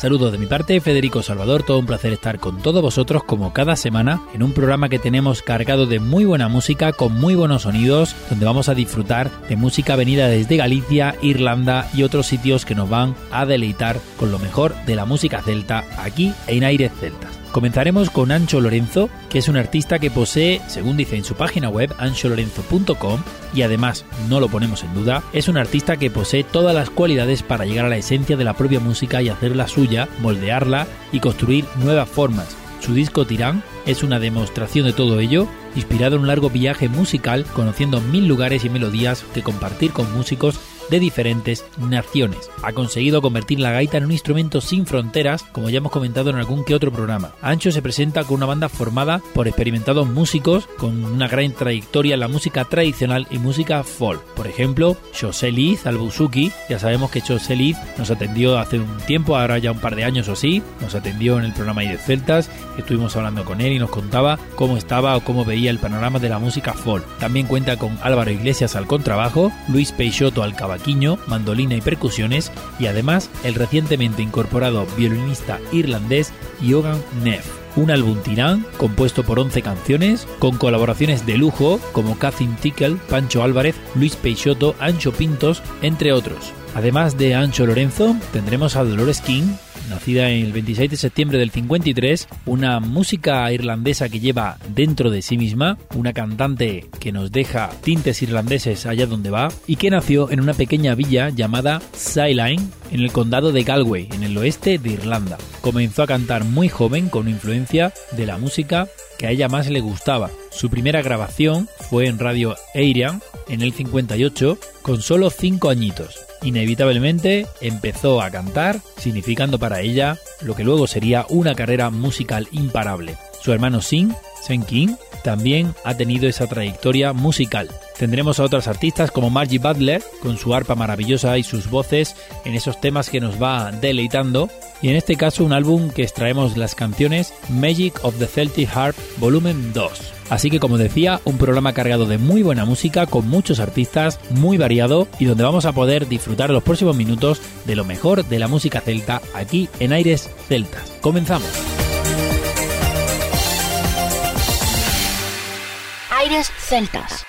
Saludos de mi parte, Federico Salvador, todo un placer estar con todos vosotros como cada semana en un programa que tenemos cargado de muy buena música, con muy buenos sonidos, donde vamos a disfrutar de música venida desde Galicia, Irlanda y otros sitios que nos van a deleitar con lo mejor de la música celta aquí en Aires Celtas. Comenzaremos con Ancho Lorenzo, que es un artista que posee, según dice en su página web, ancholorenzo.com, y además, no lo ponemos en duda, es un artista que posee todas las cualidades para llegar a la esencia de la propia música y hacerla suya, moldearla y construir nuevas formas. Su disco Tirán es una demostración de todo ello, inspirado en un largo viaje musical, conociendo mil lugares y melodías que compartir con músicos de diferentes naciones. Ha conseguido convertir la gaita en un instrumento sin fronteras, como ya hemos comentado en algún que otro programa. Ancho se presenta con una banda formada por experimentados músicos con una gran trayectoria en la música tradicional y música folk. Por ejemplo, José Liz Albusuki, ya sabemos que José Liz nos atendió hace un tiempo, ahora ya un par de años o sí, nos atendió en el programa de Celtas, estuvimos hablando con él y nos contaba cómo estaba o cómo veía el panorama de la música folk. También cuenta con Álvaro Iglesias al contrabajo, Luis Peixoto al mandolina y percusiones, y además el recientemente incorporado violinista irlandés Jogan Neff. Un álbum tirán compuesto por 11 canciones, con colaboraciones de lujo como Catherine Tickle, Pancho Álvarez, Luis Peixoto, Ancho Pintos, entre otros. Además de Ancho Lorenzo, tendremos a Dolores King, nacida el 26 de septiembre del 53, una música irlandesa que lleva dentro de sí misma, una cantante que nos deja tintes irlandeses allá donde va, y que nació en una pequeña villa llamada Skyline, en el condado de Galway, en el oeste de Irlanda. Comenzó a cantar muy joven con influencia de la música que a ella más le gustaba. Su primera grabación fue en Radio Arian en el 58 con solo 5 añitos. Inevitablemente empezó a cantar, significando para ella lo que luego sería una carrera musical imparable. Su hermano Sing, Sen King, también ha tenido esa trayectoria musical. Tendremos a otras artistas como Margie Butler, con su arpa maravillosa y sus voces en esos temas que nos va deleitando. Y en este caso un álbum que extraemos las canciones Magic of the Celtic Harp Volumen 2. Así que como decía, un programa cargado de muy buena música, con muchos artistas, muy variado y donde vamos a poder disfrutar los próximos minutos de lo mejor de la música celta aquí en Aires Celtas. Comenzamos. Aires Celtas.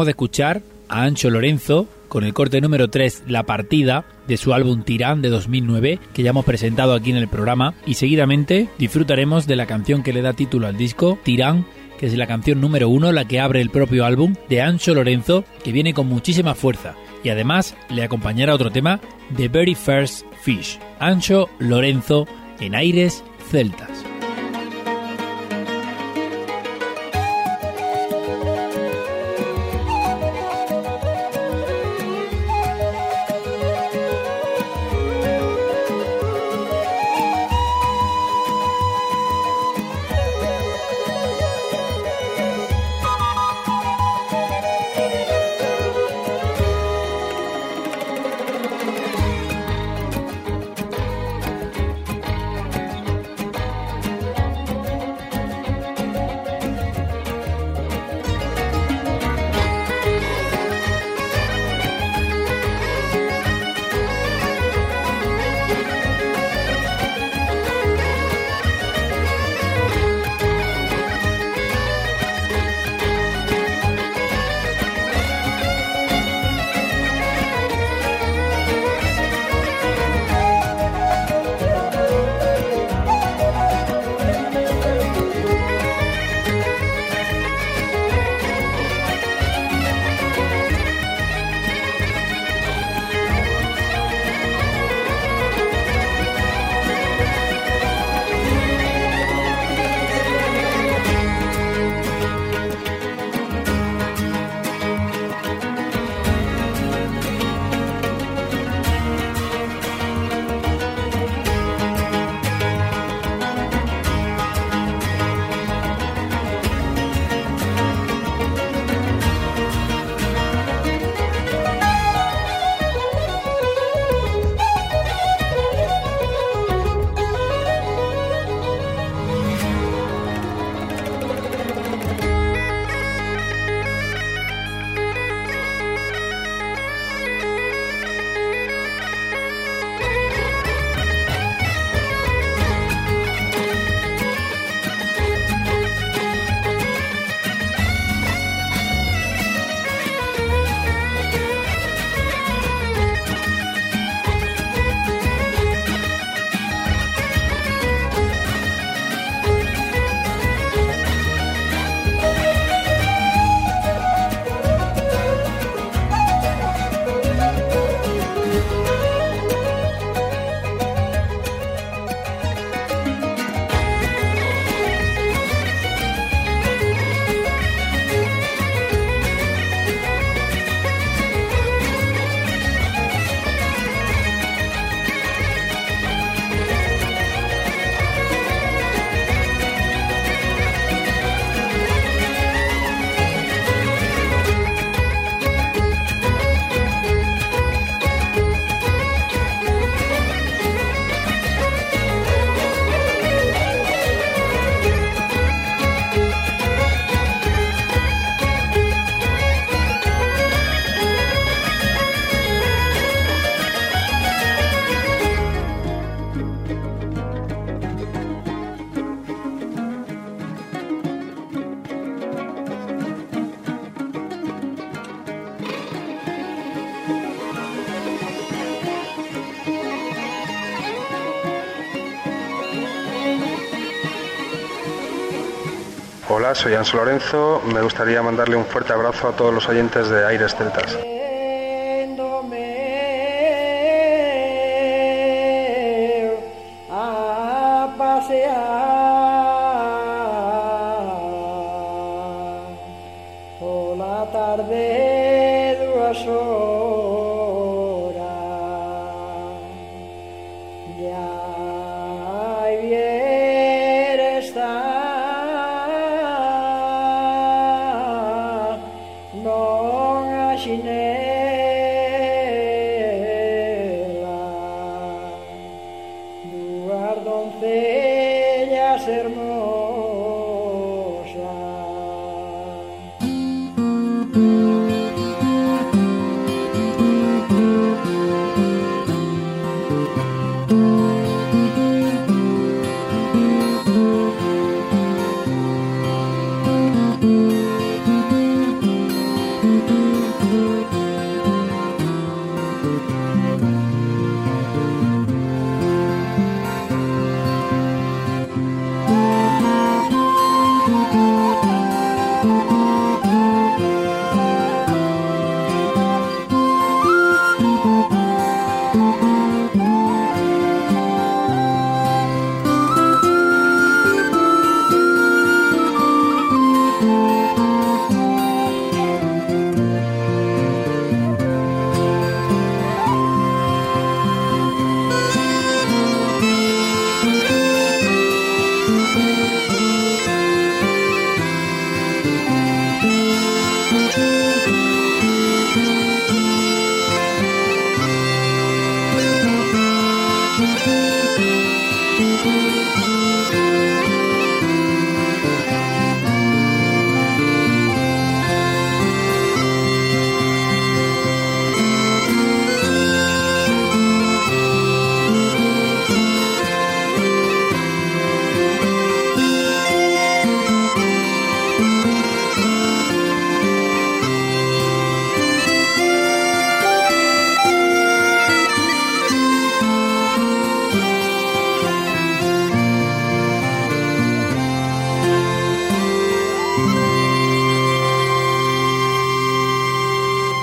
Acabamos de escuchar a Ancho Lorenzo con el corte número 3 La Partida de su álbum Tirán de 2009 que ya hemos presentado aquí en el programa. Y seguidamente disfrutaremos de la canción que le da título al disco Tirán que es la canción número 1 la que abre el propio álbum de Ancho Lorenzo que viene con muchísima fuerza. Y además le acompañará otro tema The Very First Fish. Ancho Lorenzo en aires celtas. Soy Anso Lorenzo. Me gustaría mandarle un fuerte abrazo a todos los oyentes de Aires Celtas.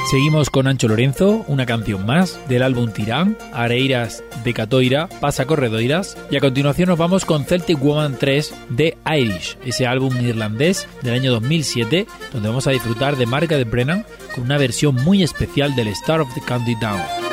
Seguimos con Ancho Lorenzo, una canción más del álbum Tirán, Areiras de Catoira, Pasa Corredoiras, y a continuación nos vamos con Celtic Woman 3 de Irish, ese álbum irlandés del año 2007, donde vamos a disfrutar de Margaret Brennan con una versión muy especial del Star of the County Down.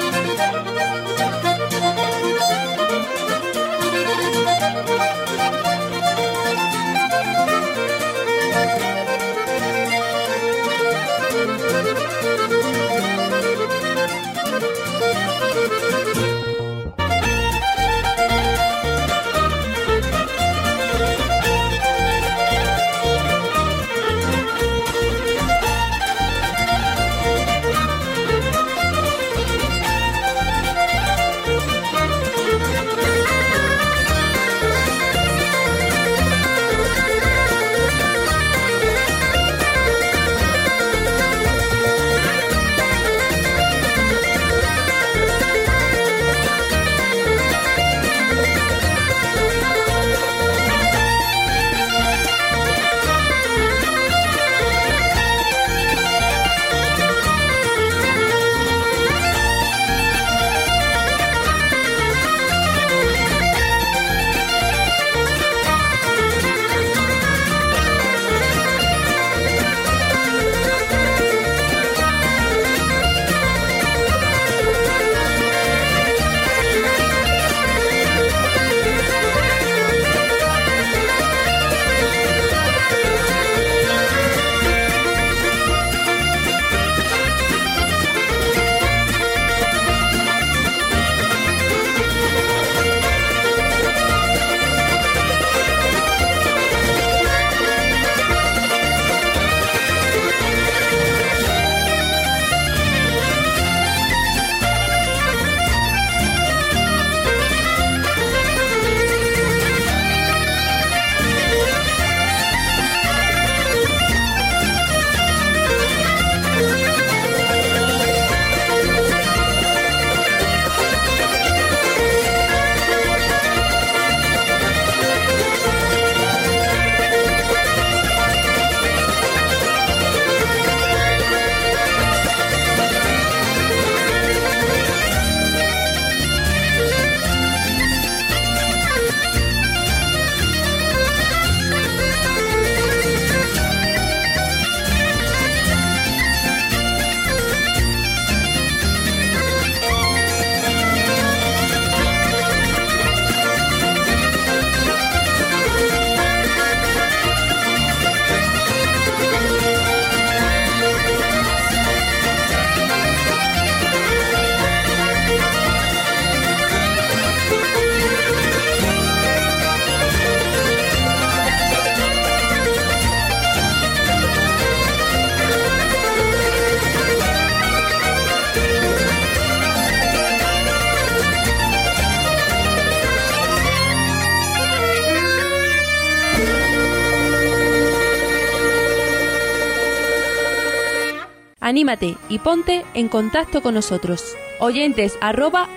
Anímate y ponte en contacto con nosotros. Oyentes arroba.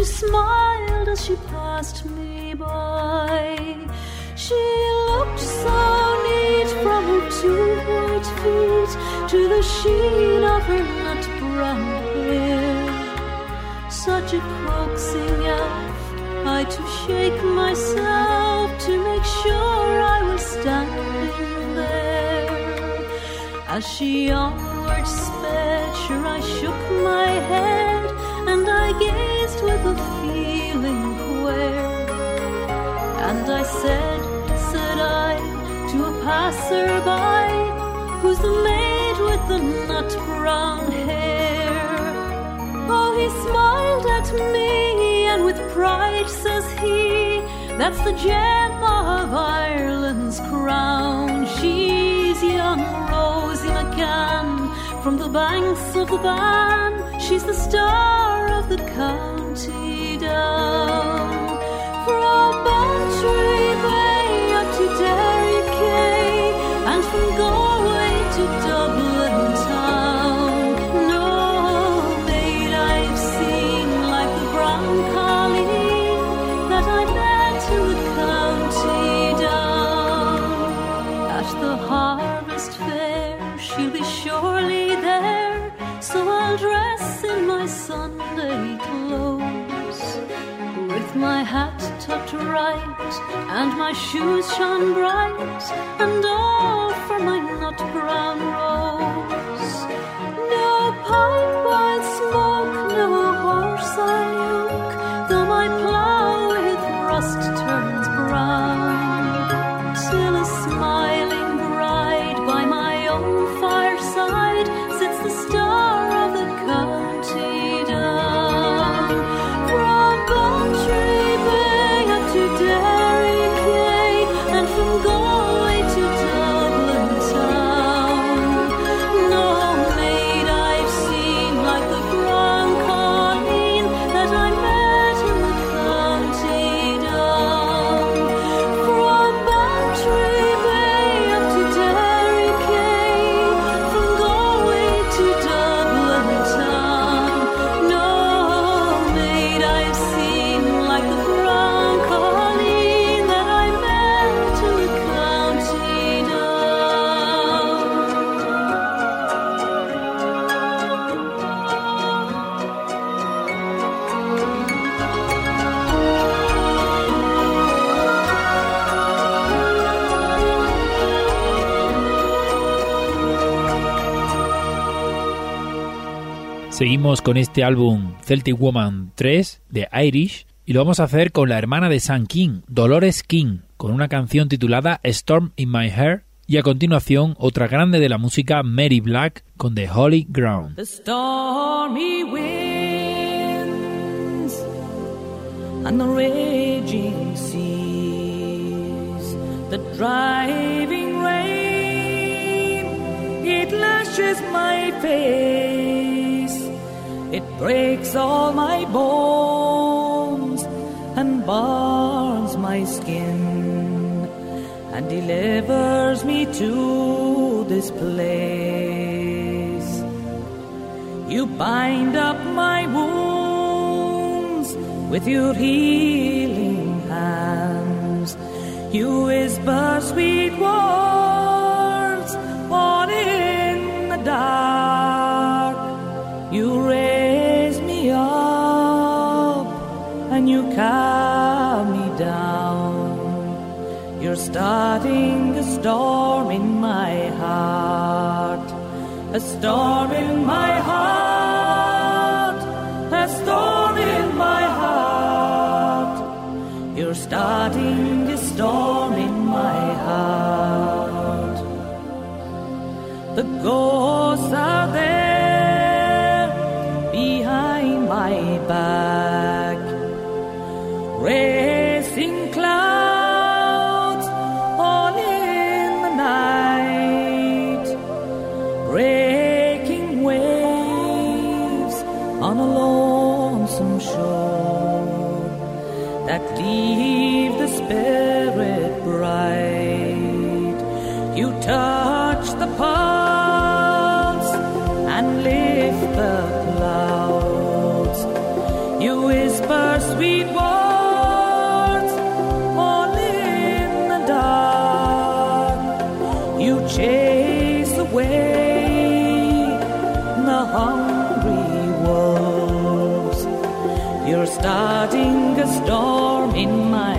She smiled as she passed me by. She looked so neat from her two white feet to the sheen of her nut brown hair. Such a coaxing elf, I to shake myself to make sure I was standing there. As she onward sped, sure I shook my head and I with a feeling queer. And I said, said I, to a passerby, who's the maid with the nut brown hair? Oh, he smiled at me, and with pride says he, That's the gem of Ireland's crown. She's young Rosie McCann from the banks of the Bann. She's the star of the county young from bunch tree and my shoes shone bright, and all for my nut brown rose. Seguimos con este álbum Celtic Woman 3 de Irish y lo vamos a hacer con la hermana de Sam King, Dolores King, con una canción titulada Storm in My Hair y a continuación otra grande de la música Mary Black con The Holy Ground. It breaks all my bones and burns my skin and delivers me to this place. You bind up my wounds with your healing hands. You whisper sweet words all in the dark. Calm me down. You're starting a storm in my heart, a storm in my heart, a storm in my heart. You're starting a storm in my heart. The ghosts are there behind my back, spirit bright, you touch the paths and lift the clouds. You whisper sweet words all in the dark. You chase away the hungry wolves. You're starting a storm in my heart.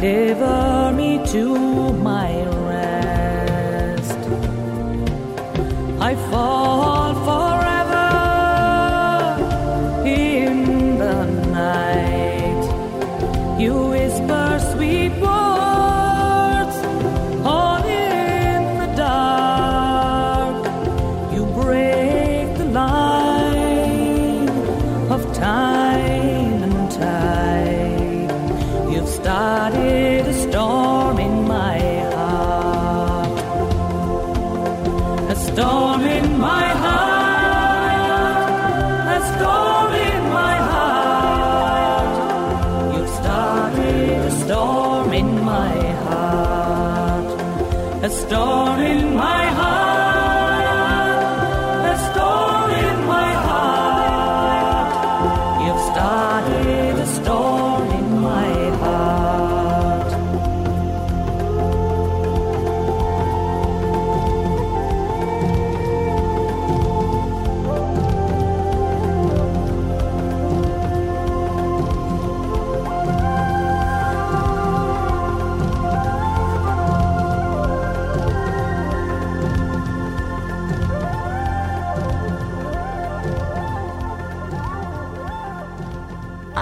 deliver me to storm in my heart, a storm in my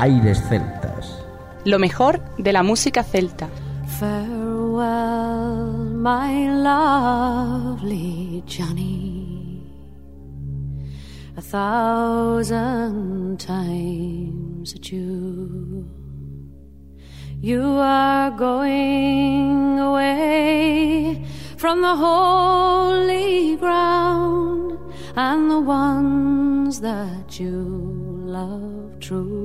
aires celtas. Lo mejor de la música celta. Farewell, my lovely Johnny. A thousand times a You are going away from the holy ground and the ones that you love true.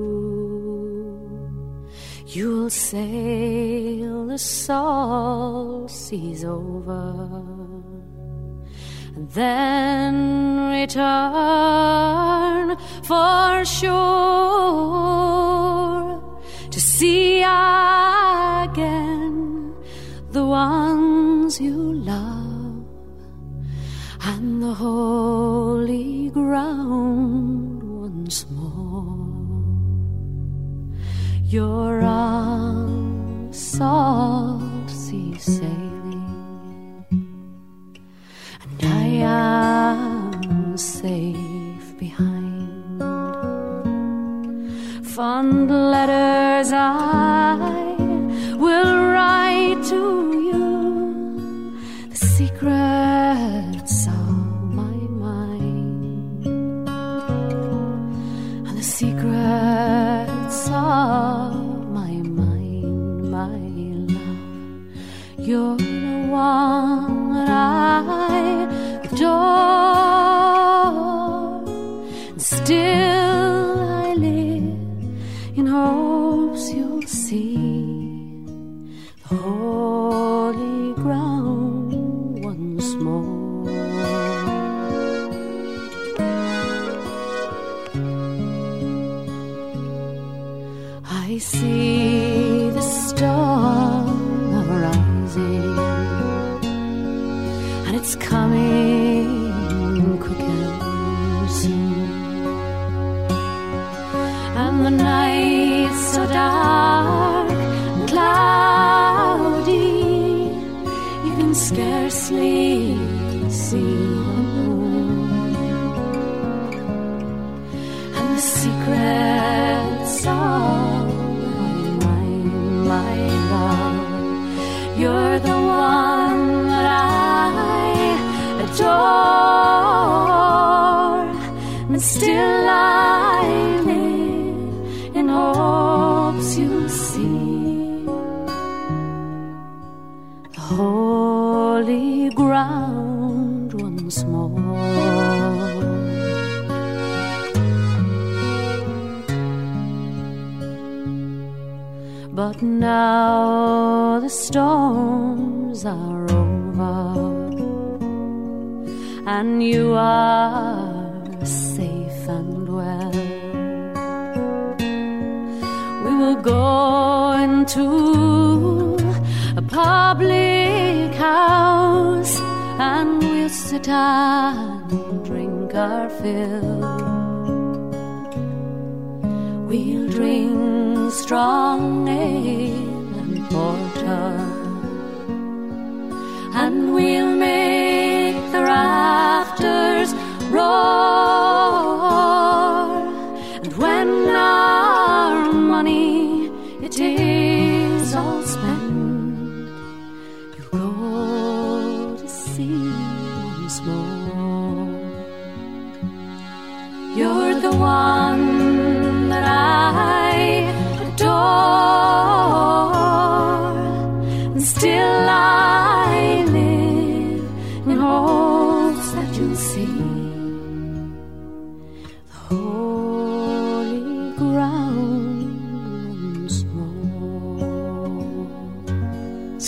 You'll sail the salt seas over, and then return for sure to see again the ones you love and the holy ground once more. You're on salt sea sailing, and I am safe behind. Fond letters are. more. But now the storms are over, and you are safe and well. We will go into sit and drink our fill. We'll drink strong ale and porter, and we'll make the rafters roar.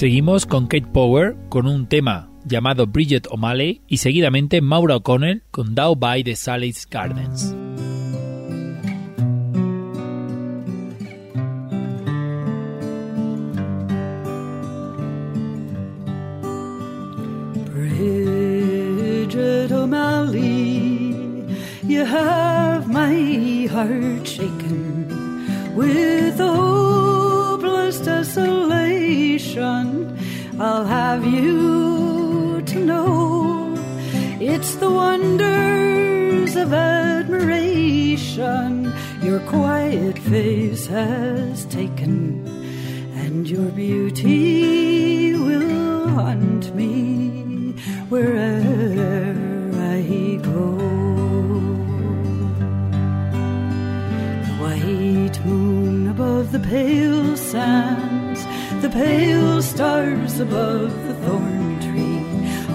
Seguimos con Kate Power con un tema llamado Bridget O'Malley y seguidamente Maura O'Connell con Down by the Sally's Gardens. Bridget O'Malley, you have my heart shaken with hopeless desolation. I'll have you to know. It's the wonders of admiration. Your quiet face has taken, and your beauty will haunt me wherever I go. The white moon above the pale sands, the pale stars above the thorn tree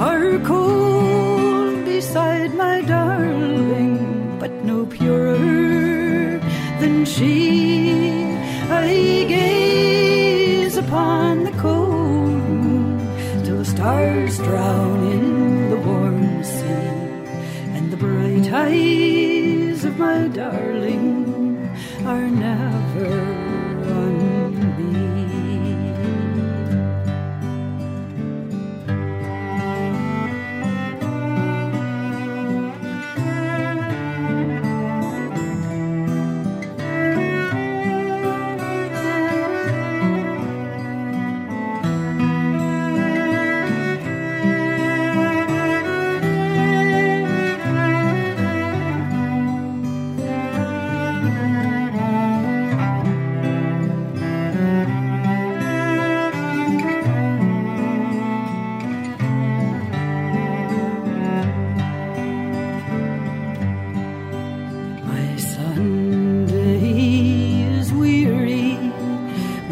are cold beside my darling, but no purer than she. I gaze upon the cold moon till the stars drown in the warm sea, and the bright eyes of my darling are never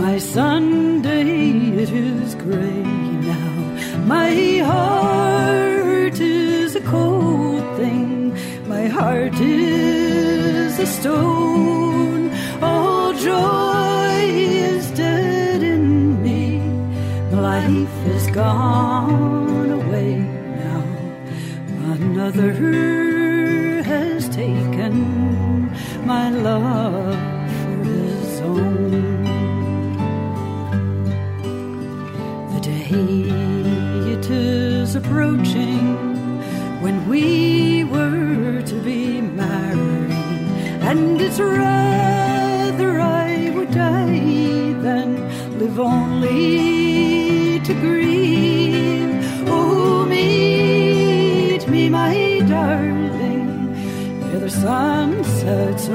My Sunday it is gray now. My heart is a cold thing. My heart is a stone. All joy is dead in me. Life is gone away now. Another we were to be married, and it's rather I would die than live only to grieve. Oh, meet me, my darling, ere the sun sets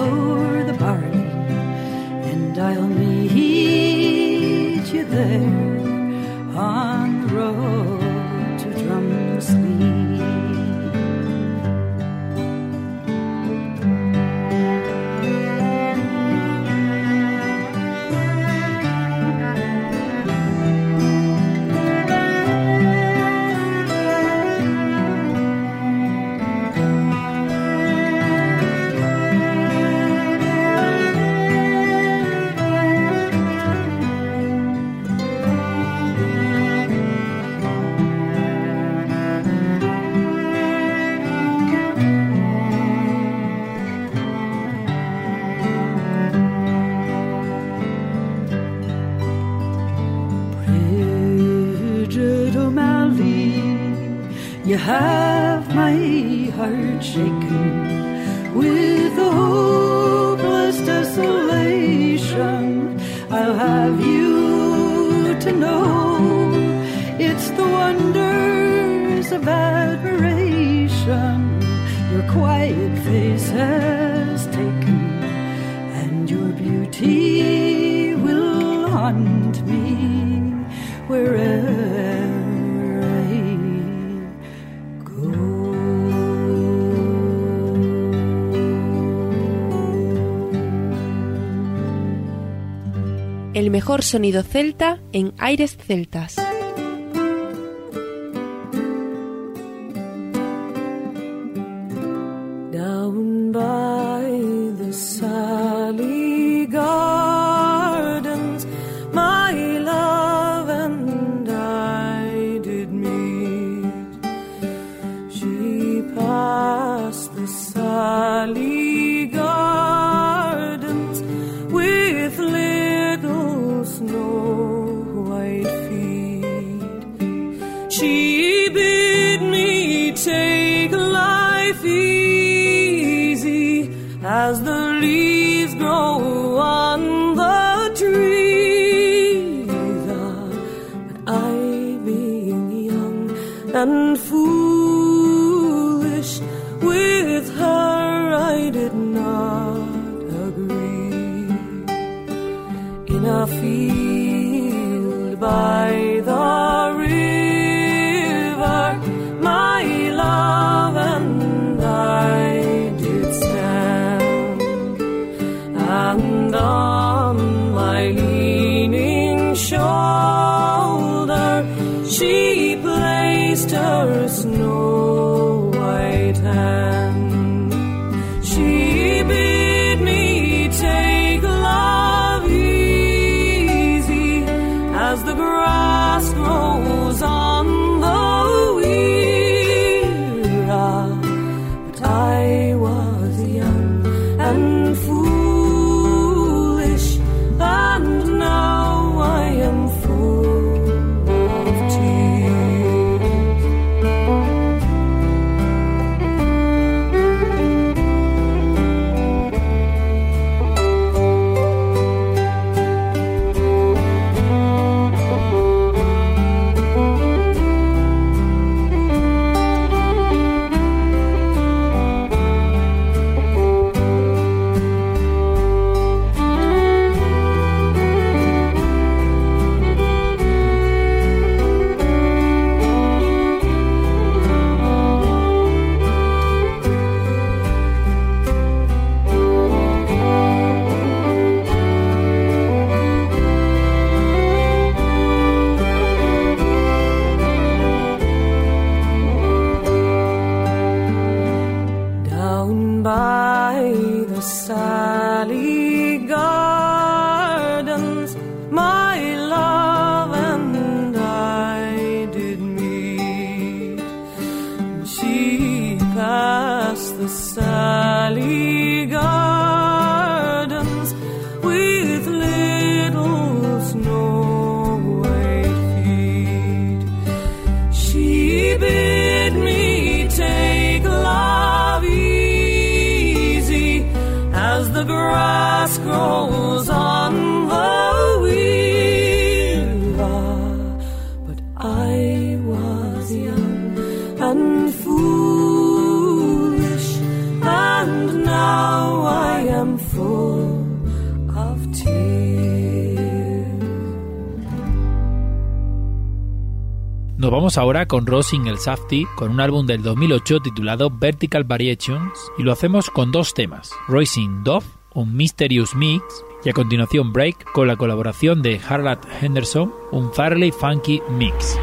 You have my heart shaken with a hopeless desolation. I'll have you to know it's the wonders of admiration your quiet face has taken, and your beauty will haunt me wherever El mejor sonido celta en aires celtas. Ahora con Rosing el Safety con un álbum del 2008 titulado Vertical Variations y lo hacemos con dos temas, Racing Dove, un Mysterious Mix y a continuación Break con la colaboración de Harland Henderson, un Farley Funky Mix.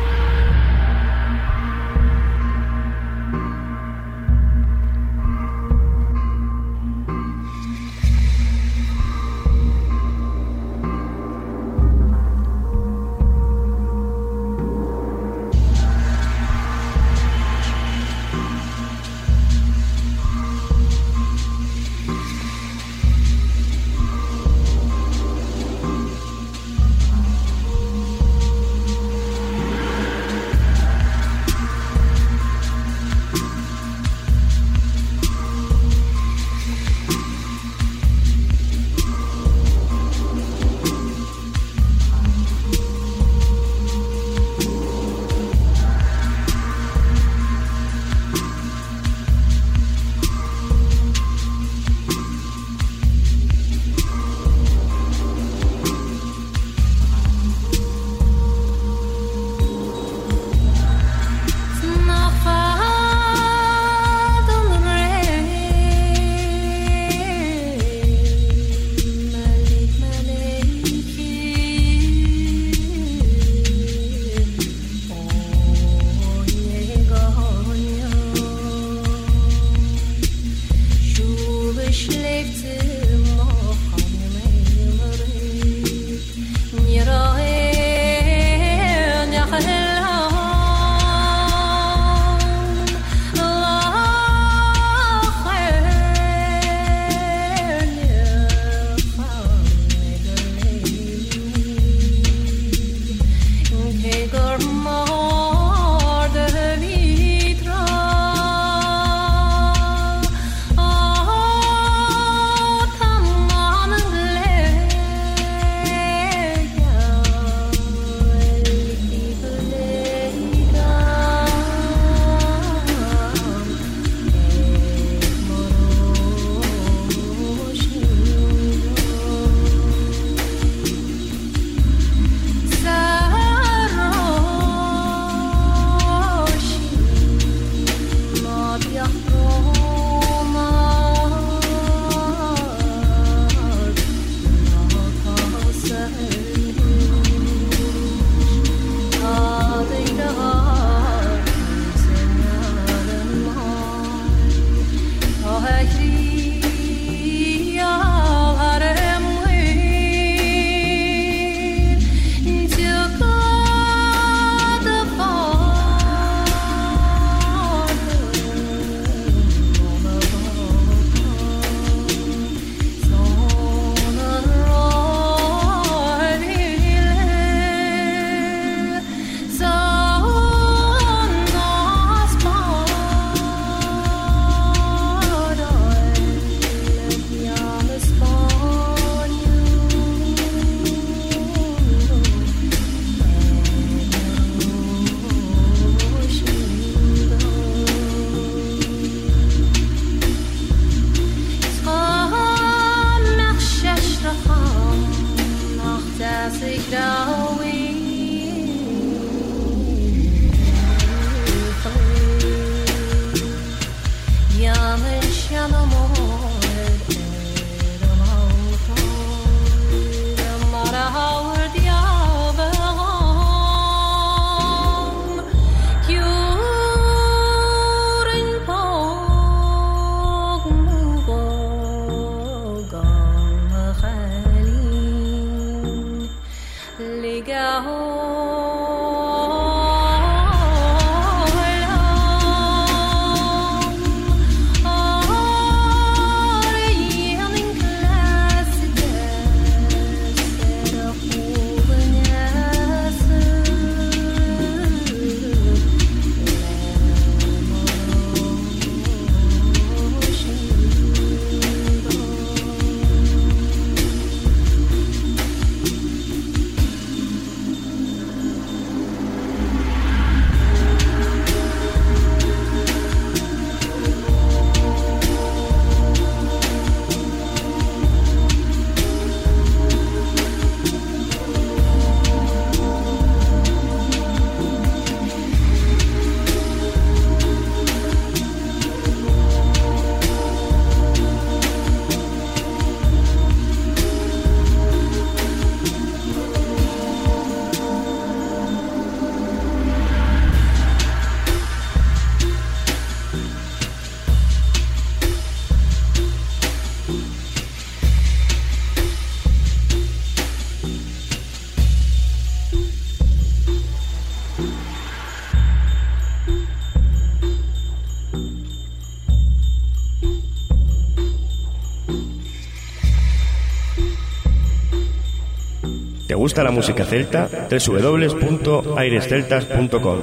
Gusta la música celta? www.airesceltas.com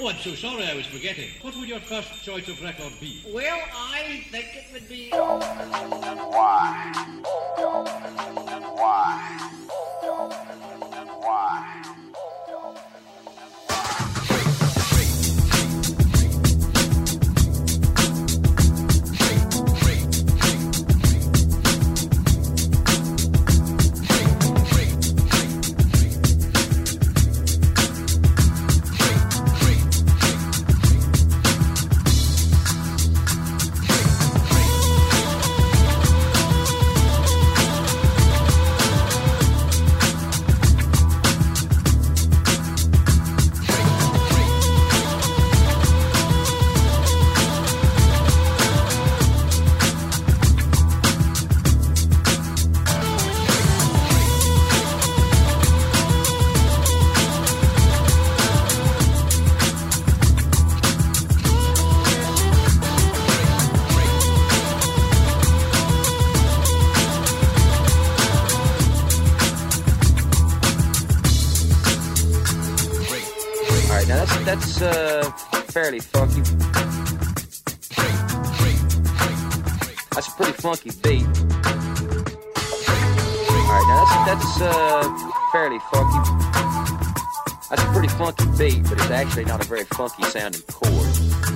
Oh, I'm so sorry I was forgetting. What would your first choice of record be? Well, I think it would be. Why? Funky beat. All right, now that's that's uh, fairly funky. That's a pretty funky beat, but it's actually not a very funky sounding chord.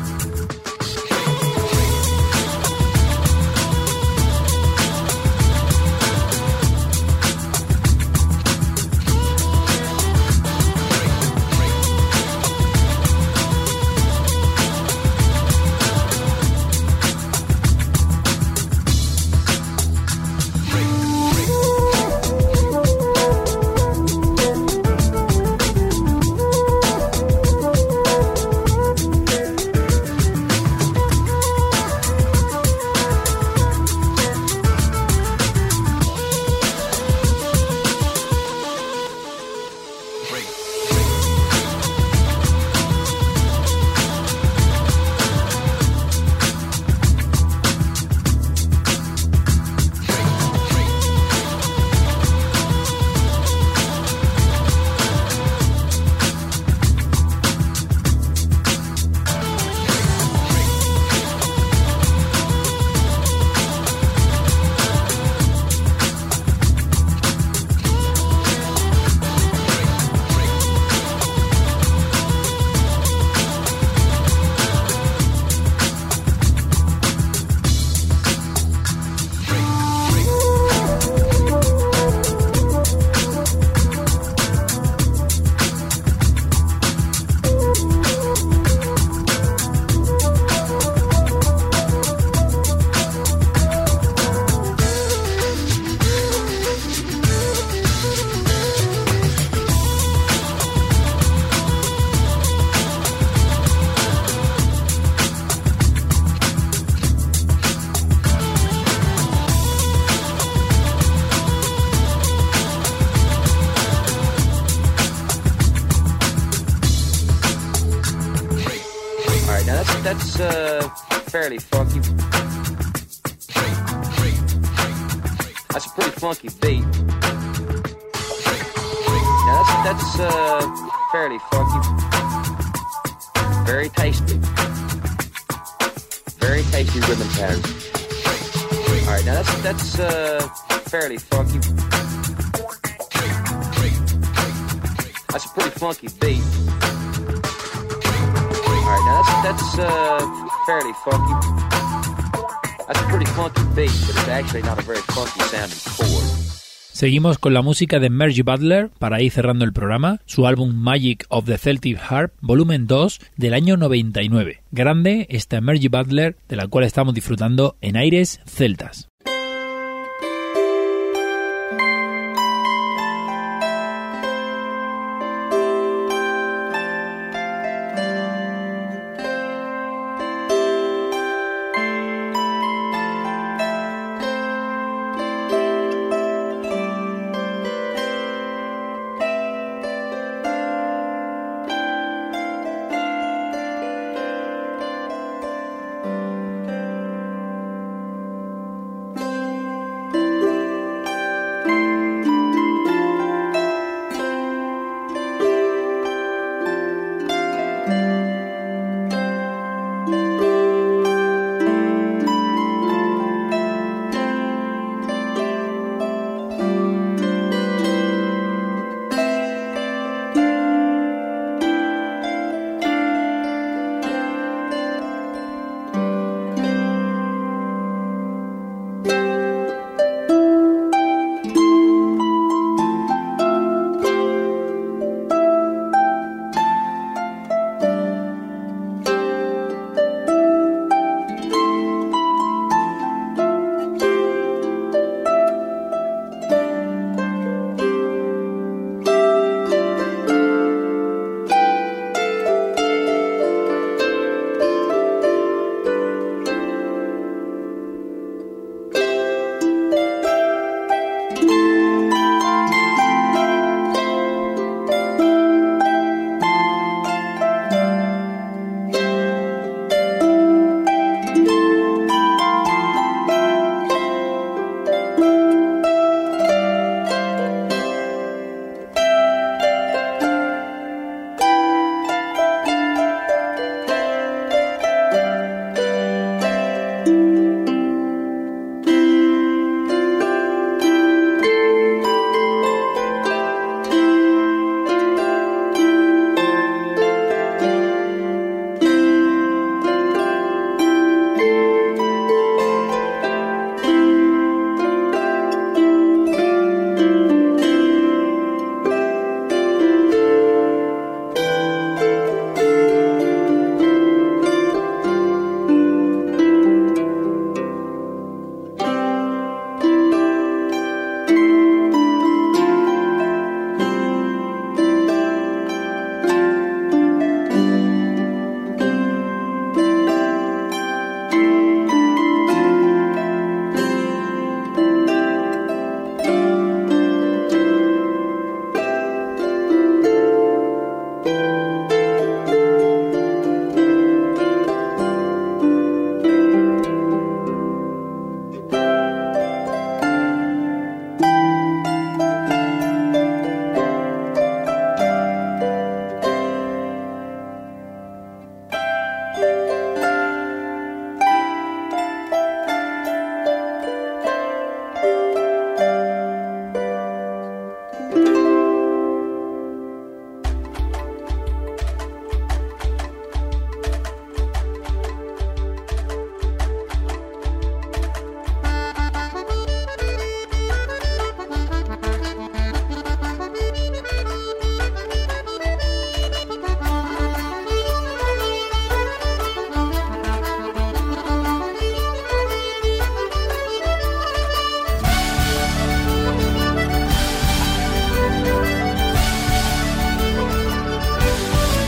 Seguimos con la música de Mergy Butler para ir cerrando el programa, su álbum Magic of the Celtic Harp, volumen 2 del año 99. Grande esta Mergy Butler de la cual estamos disfrutando en aires celtas.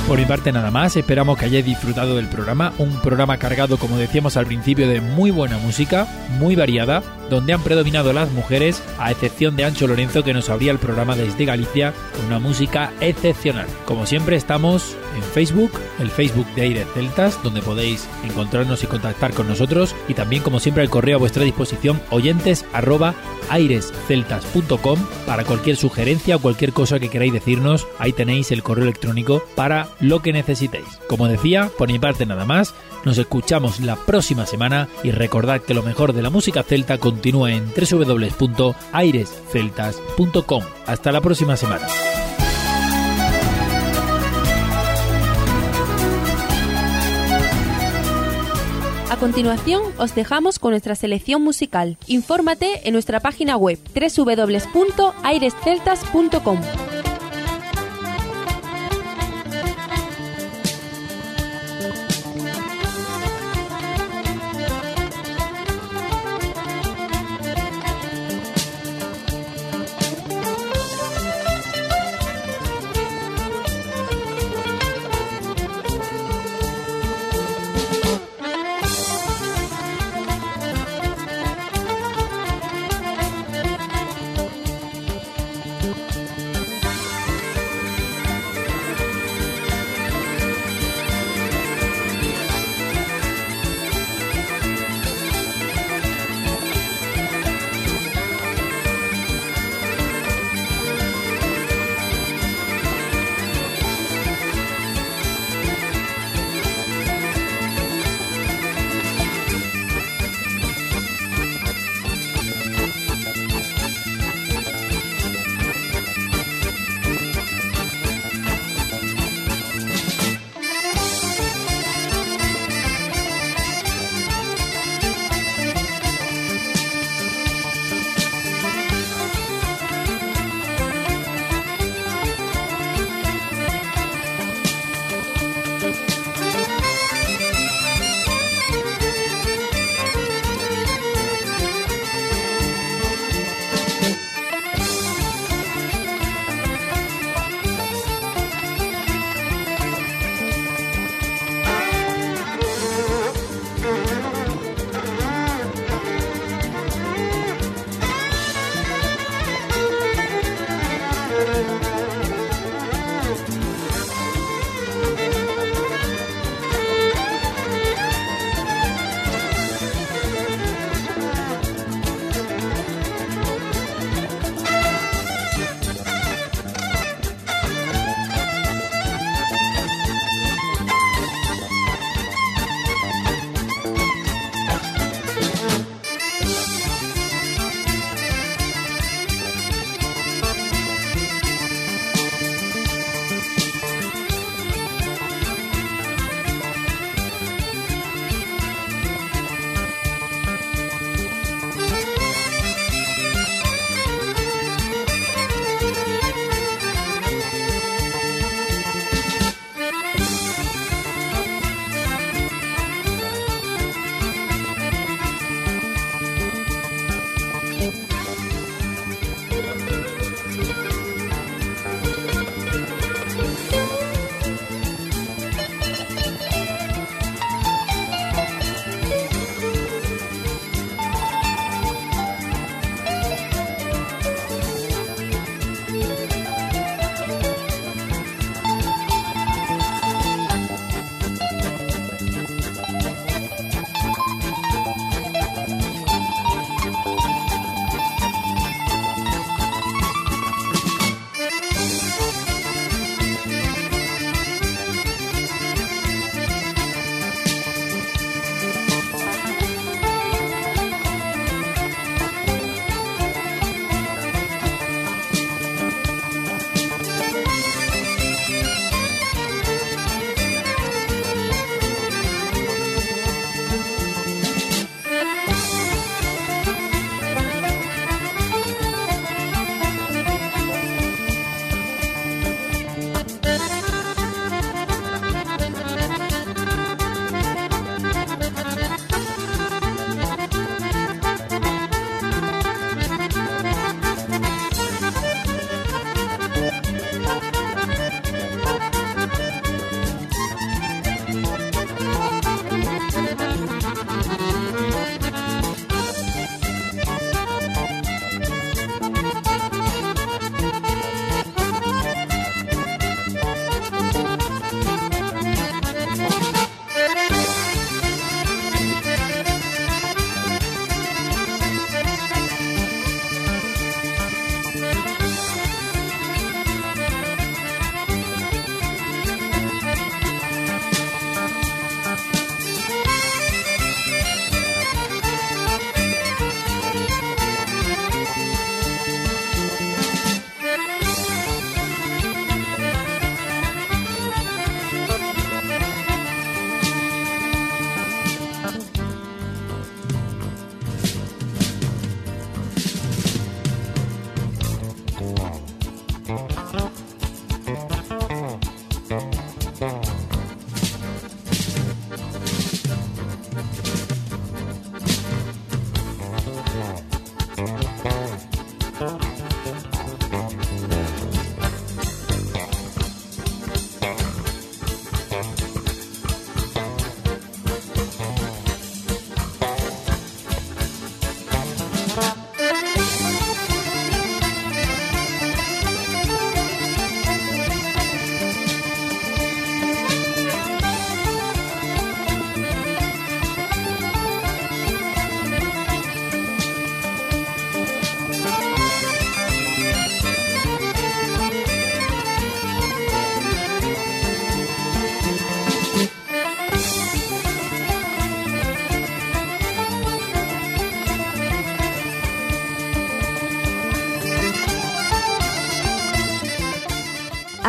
Por mi parte nada más, esperamos que hayáis disfrutado del programa, un programa cargado como decíamos al principio de muy buena música, muy variada, donde han predominado las mujeres, a excepción de Ancho Lorenzo que nos abría el programa desde Galicia con una música excepcional. Como siempre estamos en Facebook, el Facebook de Aire Celtas, donde podéis encontrarnos y contactar con nosotros, y también como siempre el correo a vuestra disposición oyentes arroba para cualquier sugerencia o cualquier cosa que queráis decirnos, ahí tenéis el correo electrónico para lo que necesitéis. Como decía, por mi parte nada más, nos escuchamos la próxima semana y recordad que lo mejor de la música celta continúa en www.airesceltas.com. Hasta la próxima semana. A continuación, os dejamos con nuestra selección musical. Infórmate en nuestra página web www.airesceltas.com.